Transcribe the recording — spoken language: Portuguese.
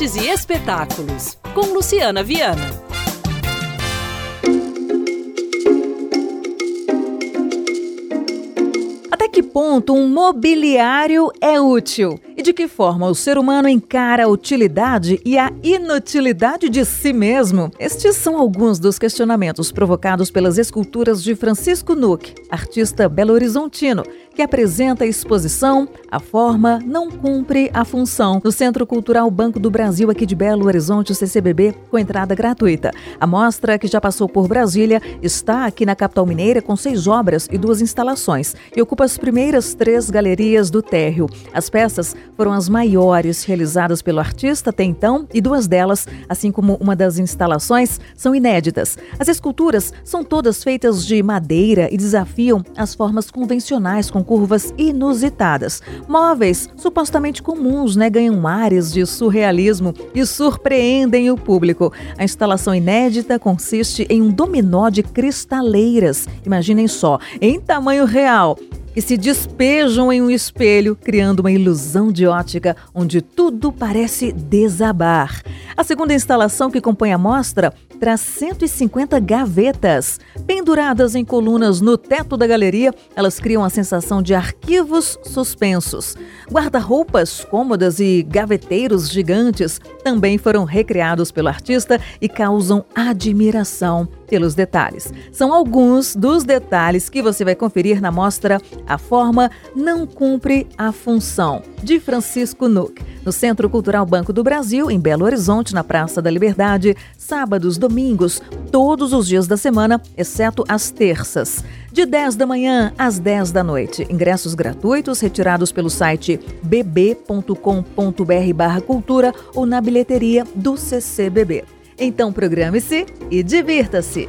e espetáculos, com Luciana Viana. Até que ponto um mobiliário é útil? E de que forma o ser humano encara a utilidade e a inutilidade de si mesmo? Estes são alguns dos questionamentos provocados pelas esculturas de Francisco Nuck, artista belo-horizontino, que apresenta a exposição A Forma Não Cumpre a Função no Centro Cultural Banco do Brasil, aqui de Belo Horizonte, CCBB, com entrada gratuita. A mostra, que já passou por Brasília, está aqui na capital mineira com seis obras e duas instalações e ocupa as primeiras três galerias do térreo. As peças foram as maiores realizadas pelo artista até então e duas delas, assim como uma das instalações, são inéditas. As esculturas são todas feitas de madeira e desafiam as formas convencionais com curvas inusitadas. Móveis supostamente comuns né, ganham ares de surrealismo e surpreendem o público. A instalação inédita consiste em um dominó de cristaleiras. Imaginem só, em tamanho real que se despejam em um espelho, criando uma ilusão de ótica onde tudo parece desabar. A segunda instalação que compõe a mostra traz 150 gavetas. Penduradas em colunas no teto da galeria, elas criam a sensação de arquivos suspensos. Guarda-roupas cômodas e gaveteiros gigantes também foram recriados pelo artista e causam admiração pelos detalhes. São alguns dos detalhes que você vai conferir na mostra A Forma Não Cumpre a Função, de Francisco Nuck, no Centro Cultural Banco do Brasil, em Belo Horizonte, na Praça da Liberdade, sábados, domingos, todos os dias da semana, exceto as terças. De 10 da manhã às 10 da noite. Ingressos gratuitos retirados pelo site bb.com.br/cultura ou na bilheteria do CCBB. Então programe-se e divirta-se!